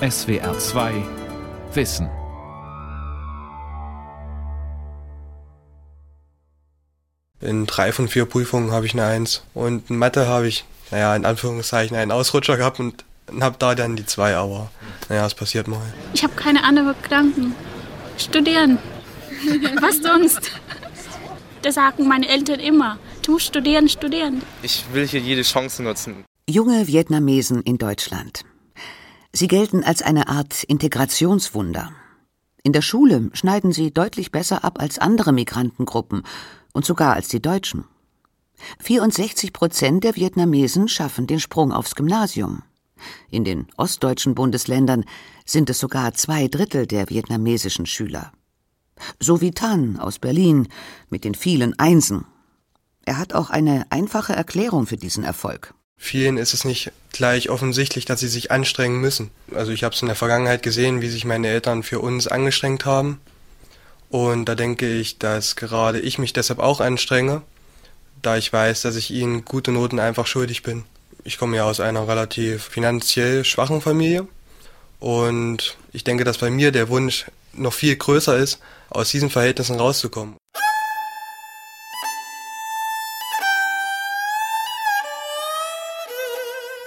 SWR 2 Wissen. In drei von vier Prüfungen habe ich eine Eins. Und in Mathe habe ich, naja, in Anführungszeichen einen Ausrutscher gehabt und habe da dann die zwei, aber naja, es passiert mal. Ich habe keine anderen Gedanken. Studieren. Was sonst? Das sagen meine Eltern immer. Du musst studieren, studieren. Ich will hier jede Chance nutzen. Junge Vietnamesen in Deutschland. Sie gelten als eine Art Integrationswunder. In der Schule schneiden sie deutlich besser ab als andere Migrantengruppen und sogar als die Deutschen. 64 Prozent der Vietnamesen schaffen den Sprung aufs Gymnasium. In den ostdeutschen Bundesländern sind es sogar zwei Drittel der vietnamesischen Schüler. So wie Tan aus Berlin mit den vielen Einsen. Er hat auch eine einfache Erklärung für diesen Erfolg. Vielen ist es nicht gleich offensichtlich, dass sie sich anstrengen müssen. Also ich habe es in der Vergangenheit gesehen, wie sich meine Eltern für uns angestrengt haben. Und da denke ich, dass gerade ich mich deshalb auch anstrenge, da ich weiß, dass ich ihnen gute Noten einfach schuldig bin. Ich komme ja aus einer relativ finanziell schwachen Familie und ich denke, dass bei mir der Wunsch noch viel größer ist, aus diesen Verhältnissen rauszukommen.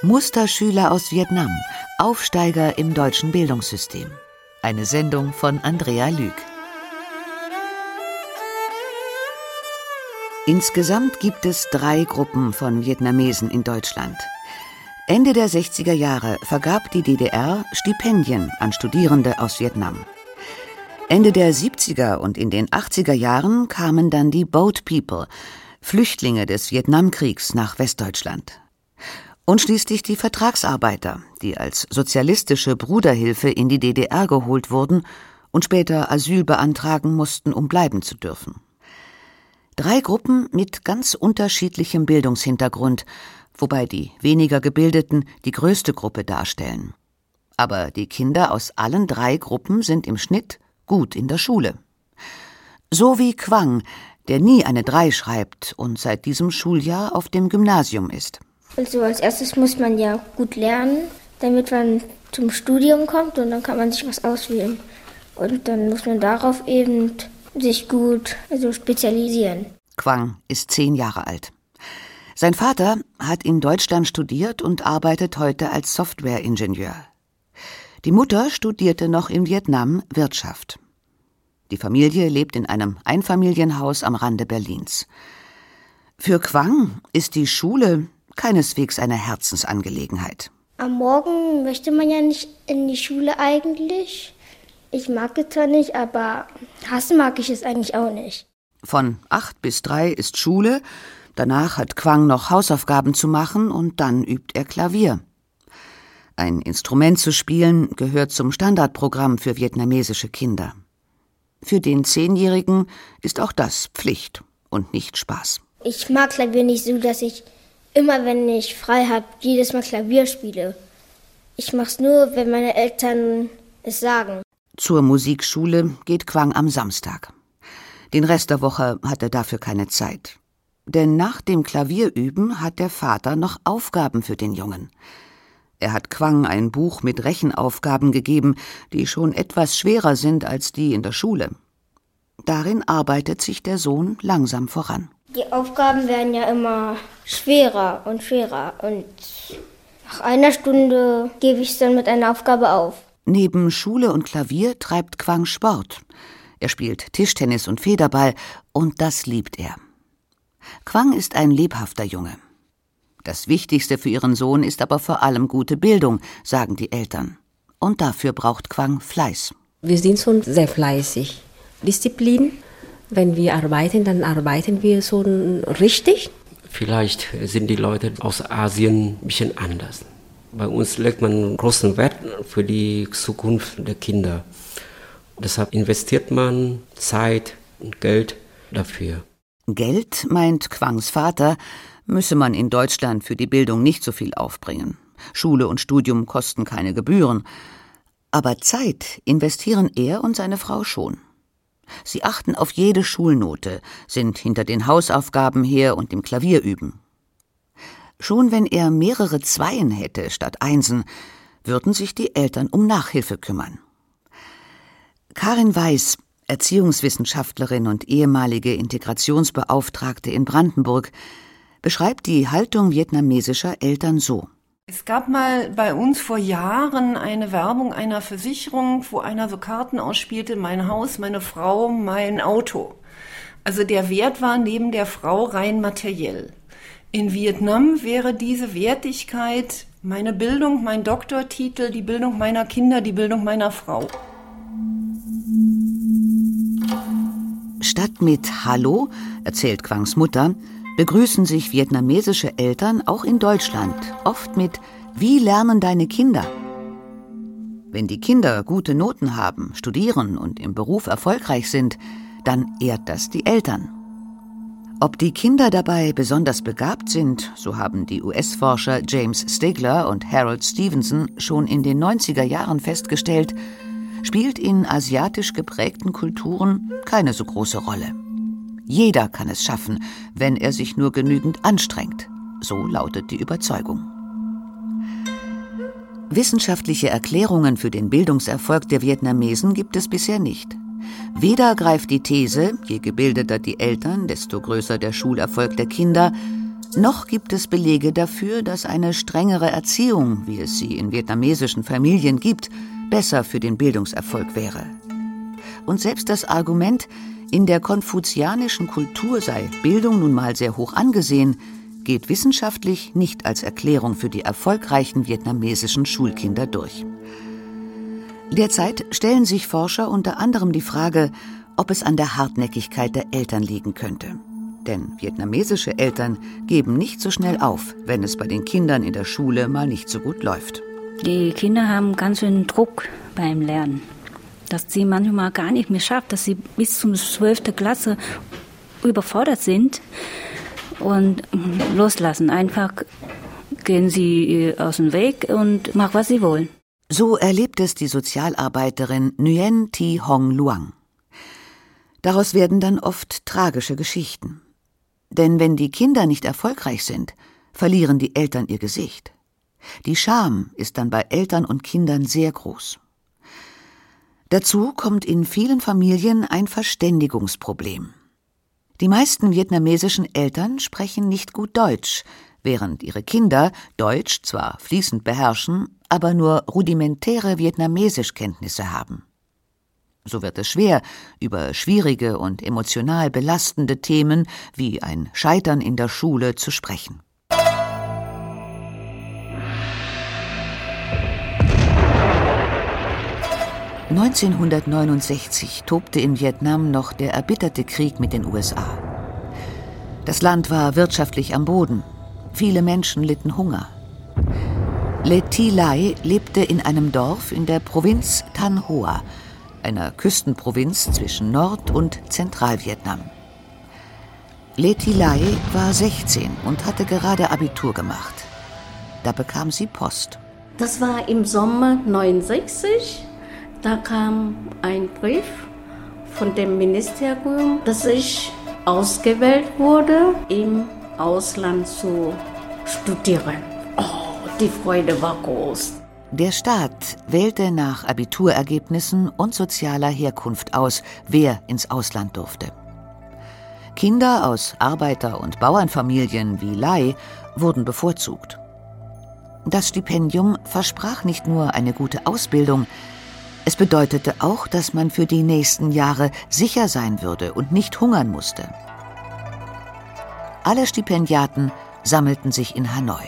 Musterschüler aus Vietnam, Aufsteiger im deutschen Bildungssystem. Eine Sendung von Andrea Lüg. Insgesamt gibt es drei Gruppen von Vietnamesen in Deutschland. Ende der 60er Jahre vergab die DDR Stipendien an Studierende aus Vietnam. Ende der 70er und in den 80er Jahren kamen dann die Boat People, Flüchtlinge des Vietnamkriegs nach Westdeutschland. Und schließlich die Vertragsarbeiter, die als sozialistische Bruderhilfe in die DDR geholt wurden und später Asyl beantragen mussten, um bleiben zu dürfen. Drei Gruppen mit ganz unterschiedlichem Bildungshintergrund, wobei die weniger Gebildeten die größte Gruppe darstellen. Aber die Kinder aus allen drei Gruppen sind im Schnitt gut in der Schule. So wie Quang, der nie eine Drei schreibt und seit diesem Schuljahr auf dem Gymnasium ist. Also als erstes muss man ja gut lernen, damit man zum Studium kommt und dann kann man sich was auswählen. Und dann muss man darauf eben sich gut also spezialisieren. Quang ist zehn Jahre alt. Sein Vater hat in Deutschland studiert und arbeitet heute als Softwareingenieur. Die Mutter studierte noch in Vietnam Wirtschaft. Die Familie lebt in einem Einfamilienhaus am Rande Berlins. Für Quang ist die Schule keineswegs eine Herzensangelegenheit. Am Morgen möchte man ja nicht in die Schule eigentlich. Ich mag es zwar nicht, aber hassen mag ich es eigentlich auch nicht. Von acht bis drei ist Schule, danach hat Quang noch Hausaufgaben zu machen und dann übt er Klavier. Ein Instrument zu spielen gehört zum Standardprogramm für vietnamesische Kinder. Für den Zehnjährigen ist auch das Pflicht und nicht Spaß. Ich mag Klavier nicht so, dass ich immer, wenn ich frei habe, jedes Mal Klavier spiele. Ich mach's nur, wenn meine Eltern es sagen. Zur Musikschule geht Quang am Samstag. Den Rest der Woche hat er dafür keine Zeit. Denn nach dem Klavierüben hat der Vater noch Aufgaben für den Jungen. Er hat Quang ein Buch mit Rechenaufgaben gegeben, die schon etwas schwerer sind als die in der Schule. Darin arbeitet sich der Sohn langsam voran. Die Aufgaben werden ja immer schwerer und schwerer und nach einer Stunde gebe ich es dann mit einer Aufgabe auf. Neben Schule und Klavier treibt Quang Sport. Er spielt Tischtennis und Federball und das liebt er. Quang ist ein lebhafter Junge. Das Wichtigste für ihren Sohn ist aber vor allem gute Bildung, sagen die Eltern. Und dafür braucht Quang Fleiß. Wir sind schon sehr fleißig. Disziplin. Wenn wir arbeiten, dann arbeiten wir schon richtig. Vielleicht sind die Leute aus Asien ein bisschen anders. Bei uns legt man großen Wert für die Zukunft der Kinder. Deshalb investiert man Zeit und Geld dafür. Geld, meint Quangs Vater, müsse man in Deutschland für die Bildung nicht so viel aufbringen. Schule und Studium kosten keine Gebühren. Aber Zeit investieren er und seine Frau schon. Sie achten auf jede Schulnote, sind hinter den Hausaufgaben her und im Klavier üben. Schon wenn er mehrere Zweien hätte statt Einsen, würden sich die Eltern um Nachhilfe kümmern. Karin Weiß, Erziehungswissenschaftlerin und ehemalige Integrationsbeauftragte in Brandenburg, beschreibt die Haltung vietnamesischer Eltern so. Es gab mal bei uns vor Jahren eine Werbung einer Versicherung, wo einer so Karten ausspielte, mein Haus, meine Frau, mein Auto. Also der Wert war neben der Frau rein materiell. In Vietnam wäre diese Wertigkeit meine Bildung, mein Doktortitel, die Bildung meiner Kinder, die Bildung meiner Frau. Statt mit Hallo, erzählt Quangs Mutter, begrüßen sich vietnamesische Eltern auch in Deutschland oft mit Wie lernen deine Kinder? Wenn die Kinder gute Noten haben, studieren und im Beruf erfolgreich sind, dann ehrt das die Eltern. Ob die Kinder dabei besonders begabt sind, so haben die US-Forscher James Stigler und Harold Stevenson schon in den 90er Jahren festgestellt, spielt in asiatisch geprägten Kulturen keine so große Rolle. Jeder kann es schaffen, wenn er sich nur genügend anstrengt. So lautet die Überzeugung. Wissenschaftliche Erklärungen für den Bildungserfolg der Vietnamesen gibt es bisher nicht. Weder greift die These, je gebildeter die Eltern, desto größer der Schulerfolg der Kinder, noch gibt es Belege dafür, dass eine strengere Erziehung, wie es sie in vietnamesischen Familien gibt, besser für den Bildungserfolg wäre. Und selbst das Argument, in der konfuzianischen Kultur sei Bildung nun mal sehr hoch angesehen, geht wissenschaftlich nicht als Erklärung für die erfolgreichen vietnamesischen Schulkinder durch. Derzeit stellen sich Forscher unter anderem die Frage, ob es an der Hartnäckigkeit der Eltern liegen könnte. Denn vietnamesische Eltern geben nicht so schnell auf, wenn es bei den Kindern in der Schule mal nicht so gut läuft. Die Kinder haben ganz schön Druck beim Lernen dass sie manchmal gar nicht mehr schafft, dass sie bis zum 12. Klasse überfordert sind und loslassen. Einfach gehen sie aus dem Weg und machen, was sie wollen. So erlebt es die Sozialarbeiterin Nguyen Thi Hong Luang. Daraus werden dann oft tragische Geschichten. Denn wenn die Kinder nicht erfolgreich sind, verlieren die Eltern ihr Gesicht. Die Scham ist dann bei Eltern und Kindern sehr groß. Dazu kommt in vielen Familien ein Verständigungsproblem. Die meisten vietnamesischen Eltern sprechen nicht gut Deutsch, während ihre Kinder Deutsch zwar fließend beherrschen, aber nur rudimentäre Vietnamesischkenntnisse haben. So wird es schwer, über schwierige und emotional belastende Themen wie ein Scheitern in der Schule zu sprechen. 1969 tobte in Vietnam noch der erbitterte Krieg mit den USA. Das Land war wirtschaftlich am Boden. Viele Menschen litten Hunger. Le Thi Lai lebte in einem Dorf in der Provinz Thanh Hoa, einer Küstenprovinz zwischen Nord- und Zentralvietnam. Le Thi Lai war 16 und hatte gerade Abitur gemacht. Da bekam sie Post. Das war im Sommer 69 da kam ein Brief von dem Ministerium, dass ich ausgewählt wurde, im Ausland zu studieren. Oh, die Freude war groß. Der Staat wählte nach Abiturergebnissen und sozialer Herkunft aus, wer ins Ausland durfte. Kinder aus Arbeiter- und Bauernfamilien wie Lai wurden bevorzugt. Das Stipendium versprach nicht nur eine gute Ausbildung, es bedeutete auch, dass man für die nächsten Jahre sicher sein würde und nicht hungern musste. Alle Stipendiaten sammelten sich in Hanoi.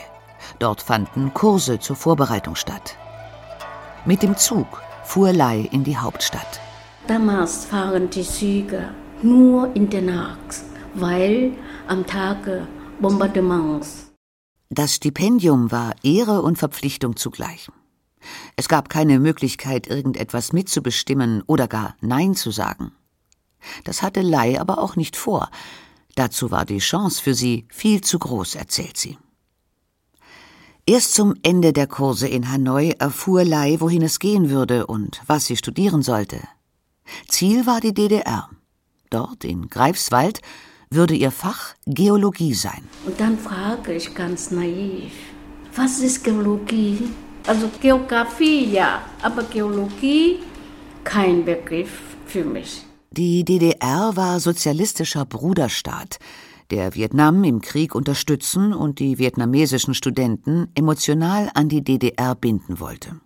Dort fanden Kurse zur Vorbereitung statt. Mit dem Zug fuhr Lai in die Hauptstadt. Damals fahren die Züge nur in der Nacht, weil am Tage Bombardements. Das Stipendium war Ehre und Verpflichtung zugleich. Es gab keine Möglichkeit, irgendetwas mitzubestimmen oder gar Nein zu sagen. Das hatte Lai aber auch nicht vor. Dazu war die Chance für sie viel zu groß, erzählt sie. Erst zum Ende der Kurse in Hanoi erfuhr Lai, wohin es gehen würde und was sie studieren sollte. Ziel war die DDR. Dort in Greifswald würde ihr Fach Geologie sein. Und dann frage ich ganz naiv, was ist Geologie? Also Geografie ja, aber Geologie kein Begriff für mich. Die DDR war sozialistischer Bruderstaat, der Vietnam im Krieg unterstützen und die vietnamesischen Studenten emotional an die DDR binden wollte.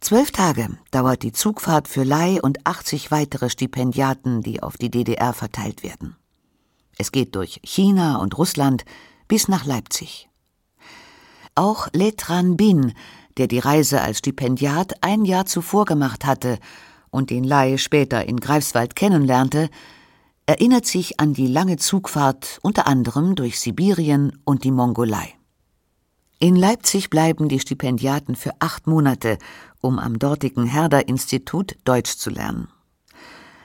Zwölf Tage dauert die Zugfahrt für Lai und 80 weitere Stipendiaten, die auf die DDR verteilt werden. Es geht durch China und Russland bis nach Leipzig. Auch Le Tran Bin, der die Reise als Stipendiat ein Jahr zuvor gemacht hatte und den Lai später in Greifswald kennenlernte, erinnert sich an die lange Zugfahrt unter anderem durch Sibirien und die Mongolei. In Leipzig bleiben die Stipendiaten für acht Monate, um am dortigen Herder-Institut Deutsch zu lernen.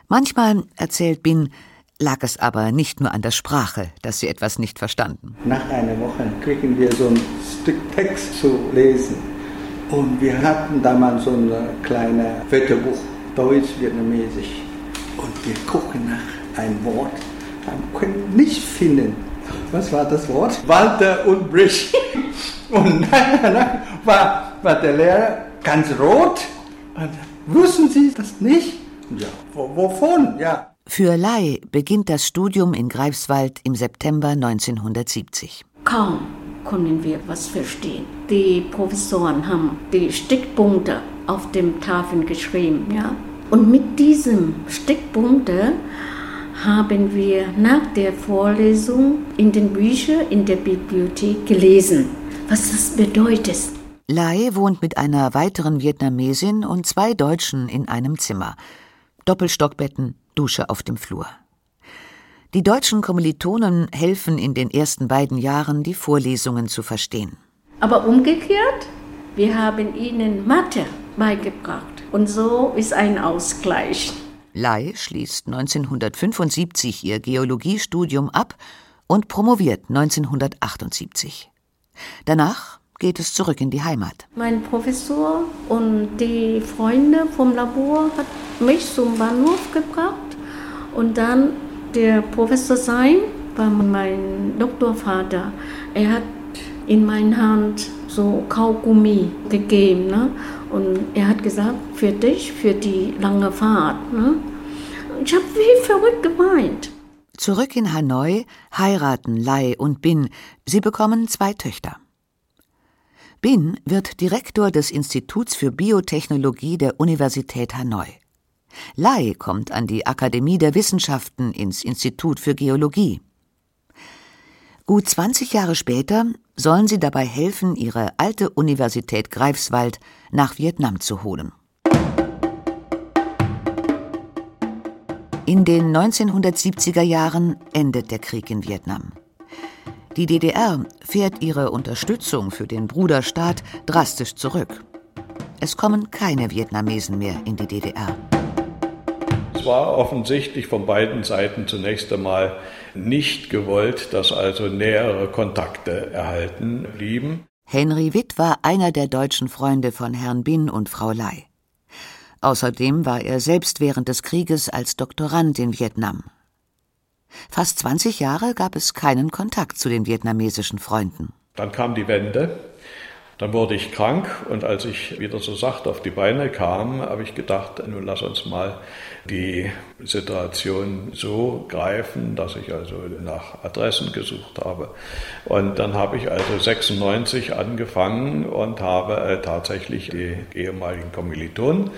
Manchmal, erzählt Bin, lag es aber nicht nur an der Sprache, dass sie etwas nicht verstanden. Nach einer Woche kriegen wir so ein Stück Text zu lesen. Und wir hatten damals so ein kleines Wörterbuch, Deutsch-Vietnamesisch. Und wir gucken nach einem Wort, können nicht finden. Was war das Wort? Walter und Brich. Und dann war, war der Lehrer ganz rot. Und wussten Sie das nicht? Ja, wovon? Ja. Für Lai beginnt das Studium in Greifswald im September 1970. Kaum konnten wir was verstehen. Die Professoren haben die Stickpunkte auf dem Tafeln geschrieben, ja. Und mit diesem Stickpunkte haben wir nach der Vorlesung in den Büchern in der Bibliothek gelesen, was das bedeutet. Lai wohnt mit einer weiteren Vietnamesin und zwei Deutschen in einem Zimmer. Doppelstockbetten, Dusche auf dem Flur. Die deutschen Kommilitonen helfen in den ersten beiden Jahren, die Vorlesungen zu verstehen. Aber umgekehrt, wir haben ihnen Mathe beigebracht. Und so ist ein Ausgleich. Lai schließt 1975 ihr Geologiestudium ab und promoviert 1978. Danach geht es zurück in die Heimat. Mein Professor und die Freunde vom Labor hat mich zum Bahnhof gebracht und dann der Professor Sein war mein Doktorvater. Er hat in meine Hand so Kaugummi gegeben. Ne? Und er hat gesagt, für dich, für die lange Fahrt. Ne? Ich habe wie verrückt geweint. Zurück in Hanoi heiraten Lai und Bin. Sie bekommen zwei Töchter. Bin wird Direktor des Instituts für Biotechnologie der Universität Hanoi. Lai kommt an die Akademie der Wissenschaften ins Institut für Geologie. Gut 20 Jahre später sollen sie dabei helfen, ihre alte Universität Greifswald nach Vietnam zu holen. In den 1970er Jahren endet der Krieg in Vietnam. Die DDR fährt ihre Unterstützung für den Bruderstaat drastisch zurück. Es kommen keine Vietnamesen mehr in die DDR. Es war offensichtlich von beiden Seiten zunächst einmal nicht gewollt, dass also nähere Kontakte erhalten blieben. Henry Witt war einer der deutschen Freunde von Herrn Bin und Frau Lai. Außerdem war er selbst während des Krieges als Doktorand in Vietnam. Fast 20 Jahre gab es keinen Kontakt zu den vietnamesischen Freunden. Dann kam die Wende dann wurde ich krank und als ich wieder so sacht auf die Beine kam, habe ich gedacht, nun lass uns mal die Situation so greifen, dass ich also nach Adressen gesucht habe. Und dann habe ich also 96 angefangen und habe äh, tatsächlich die ehemaligen Kommilitonen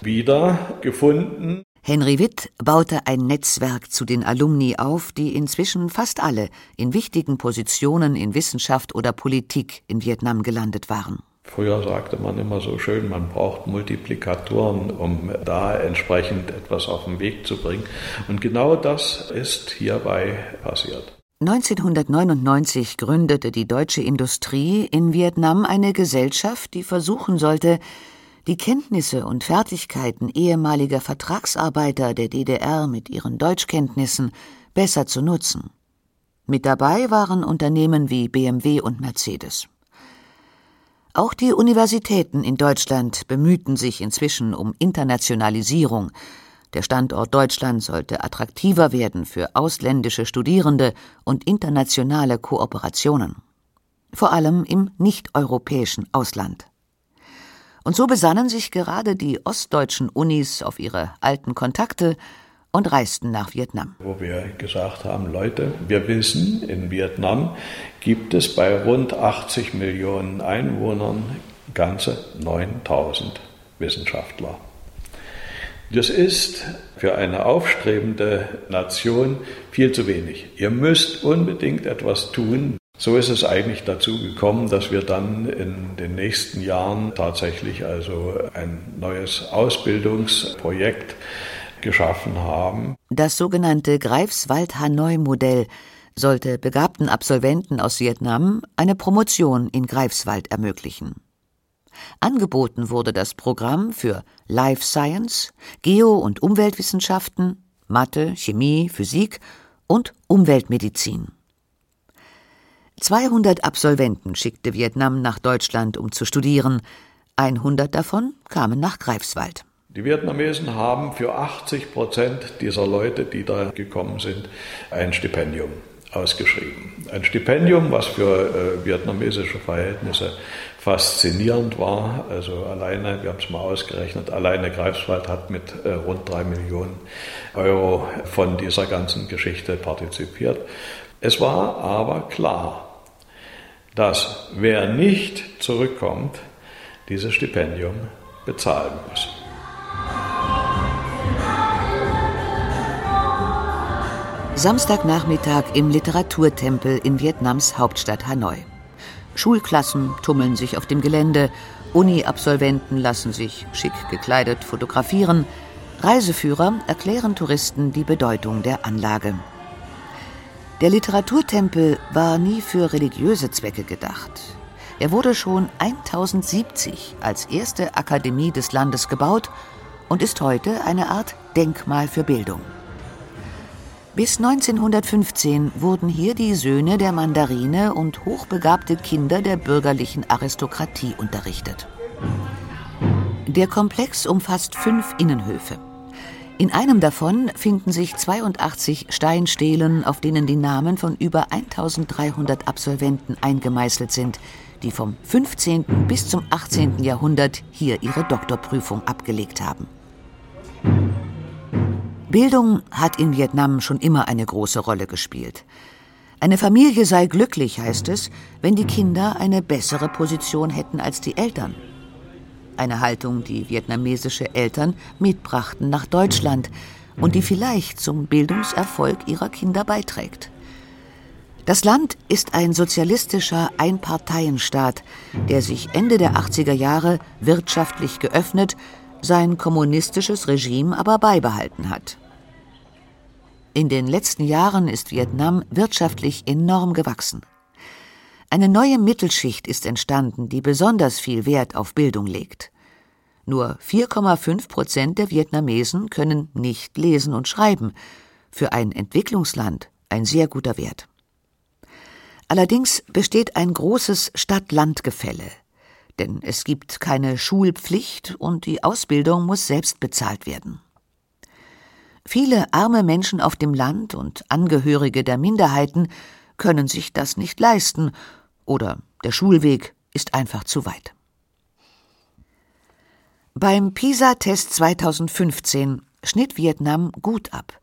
wieder gefunden. Henry Witt baute ein Netzwerk zu den Alumni auf, die inzwischen fast alle in wichtigen Positionen in Wissenschaft oder Politik in Vietnam gelandet waren. Früher sagte man immer so schön, man braucht Multiplikatoren, um da entsprechend etwas auf den Weg zu bringen. Und genau das ist hierbei passiert. 1999 gründete die deutsche Industrie in Vietnam eine Gesellschaft, die versuchen sollte, die Kenntnisse und Fertigkeiten ehemaliger Vertragsarbeiter der DDR mit ihren Deutschkenntnissen besser zu nutzen. Mit dabei waren Unternehmen wie BMW und Mercedes. Auch die Universitäten in Deutschland bemühten sich inzwischen um Internationalisierung. Der Standort Deutschland sollte attraktiver werden für ausländische Studierende und internationale Kooperationen. vor allem im nicht-europäischen Ausland. Und so besannen sich gerade die ostdeutschen Unis auf ihre alten Kontakte und reisten nach Vietnam. Wo wir gesagt haben, Leute, wir wissen, in Vietnam gibt es bei rund 80 Millionen Einwohnern ganze 9000 Wissenschaftler. Das ist für eine aufstrebende Nation viel zu wenig. Ihr müsst unbedingt etwas tun. So ist es eigentlich dazu gekommen, dass wir dann in den nächsten Jahren tatsächlich also ein neues Ausbildungsprojekt geschaffen haben. Das sogenannte Greifswald-Hanoi-Modell sollte begabten Absolventen aus Vietnam eine Promotion in Greifswald ermöglichen. Angeboten wurde das Programm für Life Science, Geo- und Umweltwissenschaften, Mathe, Chemie, Physik und Umweltmedizin. 200 Absolventen schickte Vietnam nach Deutschland, um zu studieren. 100 davon kamen nach Greifswald. Die Vietnamesen haben für 80 Prozent dieser Leute, die da gekommen sind, ein Stipendium ausgeschrieben. Ein Stipendium, was für äh, vietnamesische Verhältnisse faszinierend war. Also alleine, wir haben es mal ausgerechnet, alleine Greifswald hat mit äh, rund drei Millionen Euro von dieser ganzen Geschichte partizipiert. Es war aber klar, dass wer nicht zurückkommt, dieses Stipendium bezahlen muss. Samstagnachmittag im Literaturtempel in Vietnams Hauptstadt Hanoi. Schulklassen tummeln sich auf dem Gelände, Uni-Absolventen lassen sich schick gekleidet fotografieren, Reiseführer erklären Touristen die Bedeutung der Anlage. Der Literaturtempel war nie für religiöse Zwecke gedacht. Er wurde schon 1070 als erste Akademie des Landes gebaut und ist heute eine Art Denkmal für Bildung. Bis 1915 wurden hier die Söhne der Mandarine und hochbegabte Kinder der bürgerlichen Aristokratie unterrichtet. Der Komplex umfasst fünf Innenhöfe. In einem davon finden sich 82 Steinstelen, auf denen die Namen von über 1300 Absolventen eingemeißelt sind, die vom 15. bis zum 18. Jahrhundert hier ihre Doktorprüfung abgelegt haben. Bildung hat in Vietnam schon immer eine große Rolle gespielt. Eine Familie sei glücklich, heißt es, wenn die Kinder eine bessere Position hätten als die Eltern eine Haltung, die vietnamesische Eltern mitbrachten nach Deutschland und die vielleicht zum Bildungserfolg ihrer Kinder beiträgt. Das Land ist ein sozialistischer Einparteienstaat, der sich Ende der 80er Jahre wirtschaftlich geöffnet, sein kommunistisches Regime aber beibehalten hat. In den letzten Jahren ist Vietnam wirtschaftlich enorm gewachsen. Eine neue Mittelschicht ist entstanden, die besonders viel Wert auf Bildung legt. Nur 4,5 Prozent der Vietnamesen können nicht lesen und schreiben. Für ein Entwicklungsland ein sehr guter Wert. Allerdings besteht ein großes Stadt-Land-Gefälle. Denn es gibt keine Schulpflicht und die Ausbildung muss selbst bezahlt werden. Viele arme Menschen auf dem Land und Angehörige der Minderheiten können sich das nicht leisten oder der Schulweg ist einfach zu weit. Beim PISA-Test 2015 schnitt Vietnam gut ab.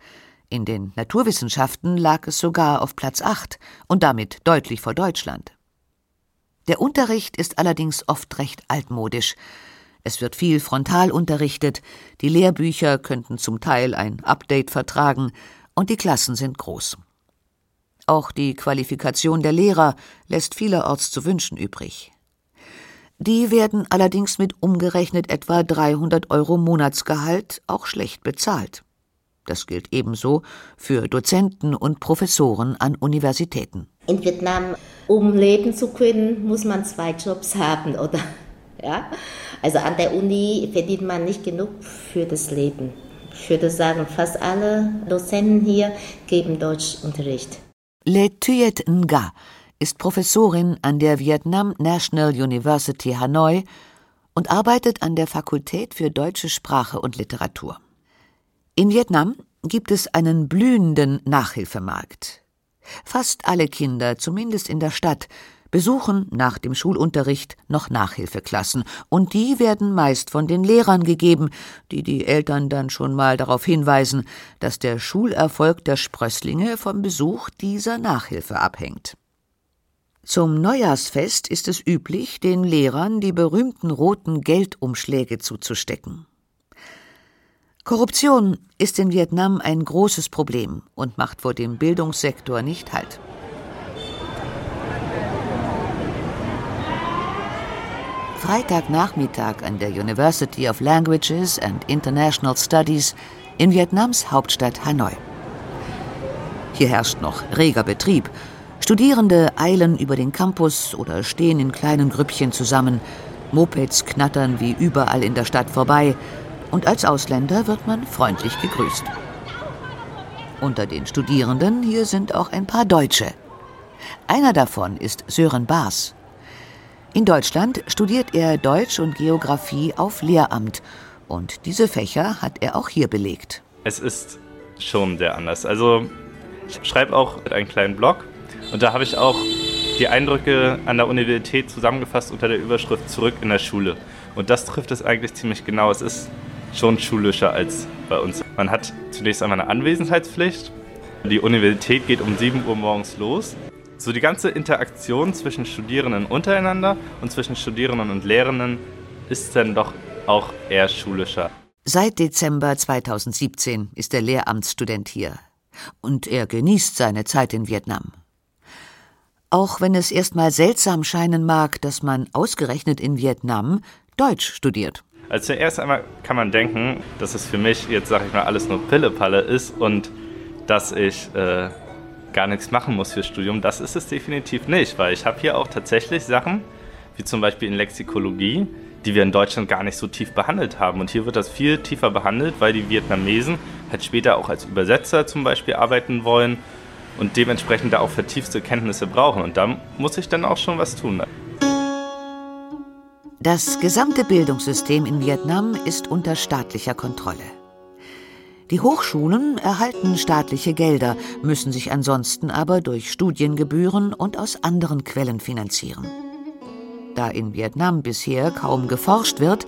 In den Naturwissenschaften lag es sogar auf Platz 8 und damit deutlich vor Deutschland. Der Unterricht ist allerdings oft recht altmodisch. Es wird viel frontal unterrichtet, die Lehrbücher könnten zum Teil ein Update vertragen und die Klassen sind groß. Auch die Qualifikation der Lehrer lässt vielerorts zu wünschen übrig. Die werden allerdings mit umgerechnet etwa 300 Euro Monatsgehalt auch schlecht bezahlt. Das gilt ebenso für Dozenten und Professoren an Universitäten. In Vietnam, um leben zu können, muss man zwei Jobs haben, oder? Ja? Also an der Uni verdient man nicht genug für das Leben. Ich würde sagen, fast alle Dozenten hier geben Deutschunterricht. Le Thuet Nga ist Professorin an der Vietnam National University Hanoi und arbeitet an der Fakultät für deutsche Sprache und Literatur. In Vietnam gibt es einen blühenden Nachhilfemarkt. Fast alle Kinder, zumindest in der Stadt, besuchen nach dem Schulunterricht noch Nachhilfeklassen, und die werden meist von den Lehrern gegeben, die die Eltern dann schon mal darauf hinweisen, dass der Schulerfolg der Sprösslinge vom Besuch dieser Nachhilfe abhängt. Zum Neujahrsfest ist es üblich, den Lehrern die berühmten roten Geldumschläge zuzustecken. Korruption ist in Vietnam ein großes Problem und macht vor dem Bildungssektor nicht Halt. Freitagnachmittag an der University of Languages and International Studies in Vietnams Hauptstadt Hanoi. Hier herrscht noch reger Betrieb. Studierende eilen über den Campus oder stehen in kleinen Grüppchen zusammen. Mopeds knattern wie überall in der Stadt vorbei und als Ausländer wird man freundlich gegrüßt. Unter den Studierenden hier sind auch ein paar Deutsche. Einer davon ist Sören Baas. In Deutschland studiert er Deutsch und Geographie auf Lehramt und diese Fächer hat er auch hier belegt. Es ist schon sehr anders. Also ich schreibe auch einen kleinen Blog und da habe ich auch die Eindrücke an der Universität zusammengefasst unter der Überschrift Zurück in der Schule. Und das trifft es eigentlich ziemlich genau. Es ist schon schulischer als bei uns. Man hat zunächst einmal eine Anwesenheitspflicht. Die Universität geht um 7 Uhr morgens los. So die ganze Interaktion zwischen Studierenden untereinander und zwischen Studierenden und Lehrenden ist dann doch auch eher schulischer. Seit Dezember 2017 ist der Lehramtsstudent hier. Und er genießt seine Zeit in Vietnam. Auch wenn es erstmal seltsam scheinen mag, dass man ausgerechnet in Vietnam Deutsch studiert. Also zuerst einmal kann man denken, dass es für mich jetzt, sag ich mal, alles nur Pillepalle ist und dass ich äh, gar nichts machen muss fürs Studium. Das ist es definitiv nicht, weil ich habe hier auch tatsächlich Sachen, wie zum Beispiel in Lexikologie, die wir in Deutschland gar nicht so tief behandelt haben. Und hier wird das viel tiefer behandelt, weil die Vietnamesen halt später auch als Übersetzer zum Beispiel arbeiten wollen und dementsprechend da auch vertiefte Kenntnisse brauchen. Und da muss ich dann auch schon was tun. Das gesamte Bildungssystem in Vietnam ist unter staatlicher Kontrolle. Die Hochschulen erhalten staatliche Gelder, müssen sich ansonsten aber durch Studiengebühren und aus anderen Quellen finanzieren. Da in Vietnam bisher kaum geforscht wird,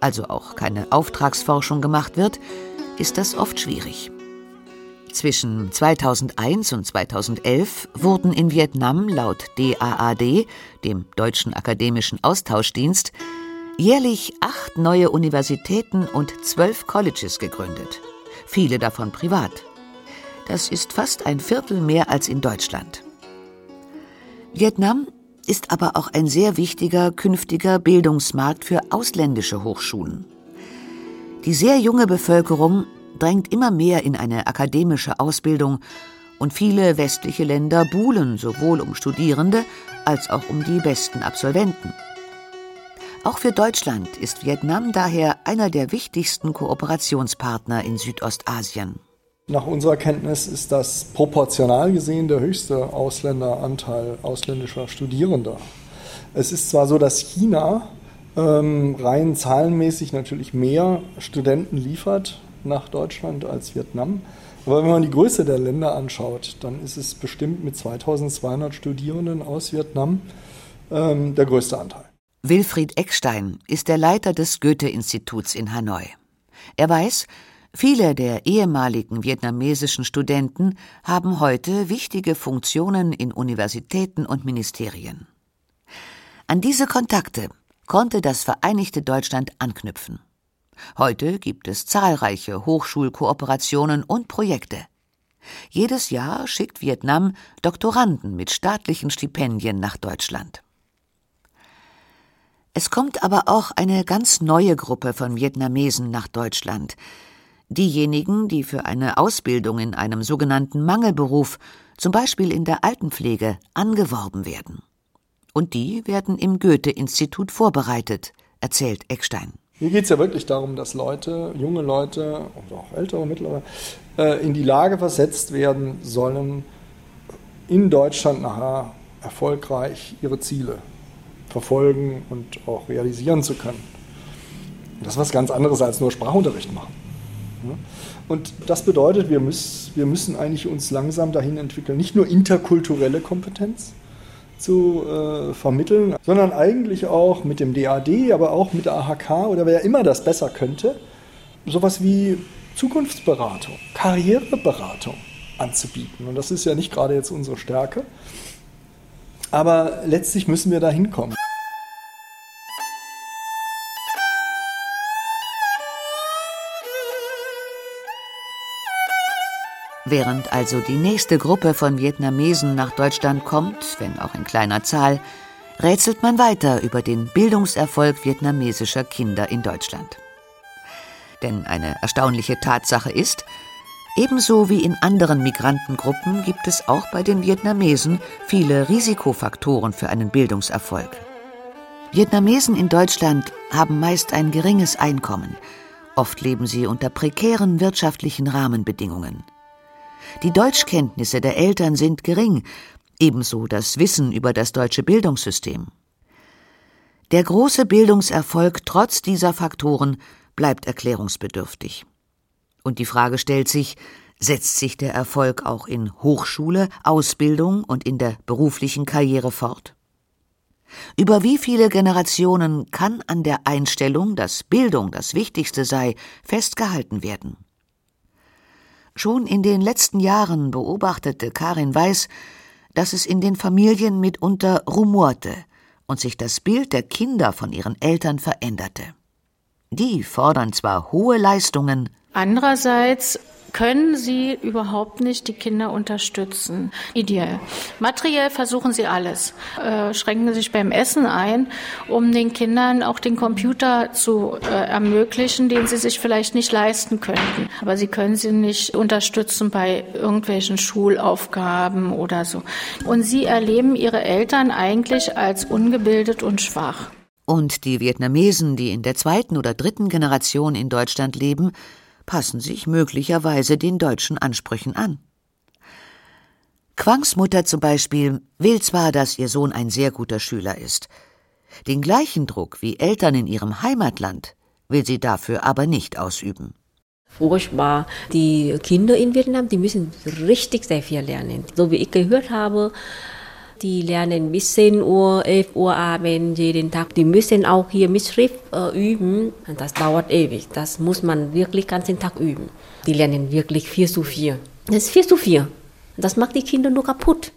also auch keine Auftragsforschung gemacht wird, ist das oft schwierig. Zwischen 2001 und 2011 wurden in Vietnam laut DAAD, dem Deutschen Akademischen Austauschdienst, jährlich acht neue Universitäten und zwölf Colleges gegründet, viele davon privat. Das ist fast ein Viertel mehr als in Deutschland. Vietnam ist aber auch ein sehr wichtiger künftiger Bildungsmarkt für ausländische Hochschulen. Die sehr junge Bevölkerung drängt immer mehr in eine akademische Ausbildung und viele westliche Länder buhlen sowohl um Studierende als auch um die besten Absolventen. Auch für Deutschland ist Vietnam daher einer der wichtigsten Kooperationspartner in Südostasien. Nach unserer Kenntnis ist das proportional gesehen der höchste Ausländeranteil ausländischer Studierender. Es ist zwar so, dass China ähm, rein zahlenmäßig natürlich mehr Studenten liefert nach Deutschland als Vietnam. Aber wenn man die Größe der Länder anschaut, dann ist es bestimmt mit 2200 Studierenden aus Vietnam ähm, der größte Anteil. Wilfried Eckstein ist der Leiter des Goethe-Instituts in Hanoi. Er weiß, viele der ehemaligen vietnamesischen Studenten haben heute wichtige Funktionen in Universitäten und Ministerien. An diese Kontakte konnte das Vereinigte Deutschland anknüpfen. Heute gibt es zahlreiche Hochschulkooperationen und Projekte. Jedes Jahr schickt Vietnam Doktoranden mit staatlichen Stipendien nach Deutschland. Es kommt aber auch eine ganz neue Gruppe von Vietnamesen nach Deutschland. Diejenigen, die für eine Ausbildung in einem sogenannten Mangelberuf, zum Beispiel in der Altenpflege, angeworben werden. Und die werden im Goethe-Institut vorbereitet, erzählt Eckstein. Hier geht es ja wirklich darum, dass Leute, junge Leute oder auch ältere, mittlere, äh, in die Lage versetzt werden sollen, in Deutschland nachher erfolgreich ihre Ziele verfolgen und auch realisieren zu können. Das ist was ganz anderes als nur Sprachunterricht machen. Und das bedeutet, wir, müssen, wir müssen eigentlich uns langsam dahin entwickeln, nicht nur interkulturelle Kompetenz, zu äh, vermitteln, sondern eigentlich auch mit dem DAD, aber auch mit der AHK oder wer immer das besser könnte, sowas wie Zukunftsberatung, Karriereberatung anzubieten. Und das ist ja nicht gerade jetzt unsere Stärke. Aber letztlich müssen wir da hinkommen. Während also die nächste Gruppe von Vietnamesen nach Deutschland kommt, wenn auch in kleiner Zahl, rätselt man weiter über den Bildungserfolg vietnamesischer Kinder in Deutschland. Denn eine erstaunliche Tatsache ist, ebenso wie in anderen Migrantengruppen gibt es auch bei den Vietnamesen viele Risikofaktoren für einen Bildungserfolg. Vietnamesen in Deutschland haben meist ein geringes Einkommen. Oft leben sie unter prekären wirtschaftlichen Rahmenbedingungen. Die Deutschkenntnisse der Eltern sind gering, ebenso das Wissen über das deutsche Bildungssystem. Der große Bildungserfolg trotz dieser Faktoren bleibt erklärungsbedürftig. Und die Frage stellt sich, setzt sich der Erfolg auch in Hochschule, Ausbildung und in der beruflichen Karriere fort? Über wie viele Generationen kann an der Einstellung, dass Bildung das Wichtigste sei, festgehalten werden? Schon in den letzten Jahren beobachtete Karin Weiß, dass es in den Familien mitunter rumorte und sich das Bild der Kinder von ihren Eltern veränderte. Die fordern zwar hohe Leistungen, andererseits können sie überhaupt nicht die Kinder unterstützen. Ideell. Materiell versuchen sie alles, äh, schränken sich beim Essen ein, um den Kindern auch den Computer zu äh, ermöglichen, den sie sich vielleicht nicht leisten könnten. Aber sie können sie nicht unterstützen bei irgendwelchen Schulaufgaben oder so. Und sie erleben ihre Eltern eigentlich als ungebildet und schwach. Und die Vietnamesen, die in der zweiten oder dritten Generation in Deutschland leben, passen sich möglicherweise den deutschen Ansprüchen an. Quangs Mutter zum Beispiel will zwar, dass ihr Sohn ein sehr guter Schüler ist. Den gleichen Druck wie Eltern in ihrem Heimatland will sie dafür aber nicht ausüben. Furchtbar. Die Kinder in Vietnam, die müssen richtig sehr viel lernen. So wie ich gehört habe, die lernen bis 10 Uhr, 11 Uhr abends jeden Tag. Die müssen auch hier mit Schrift äh, üben. Das dauert ewig. Das muss man wirklich ganzen Tag üben. Die lernen wirklich 4 zu 4. Das ist 4 zu 4. Das macht die Kinder nur kaputt.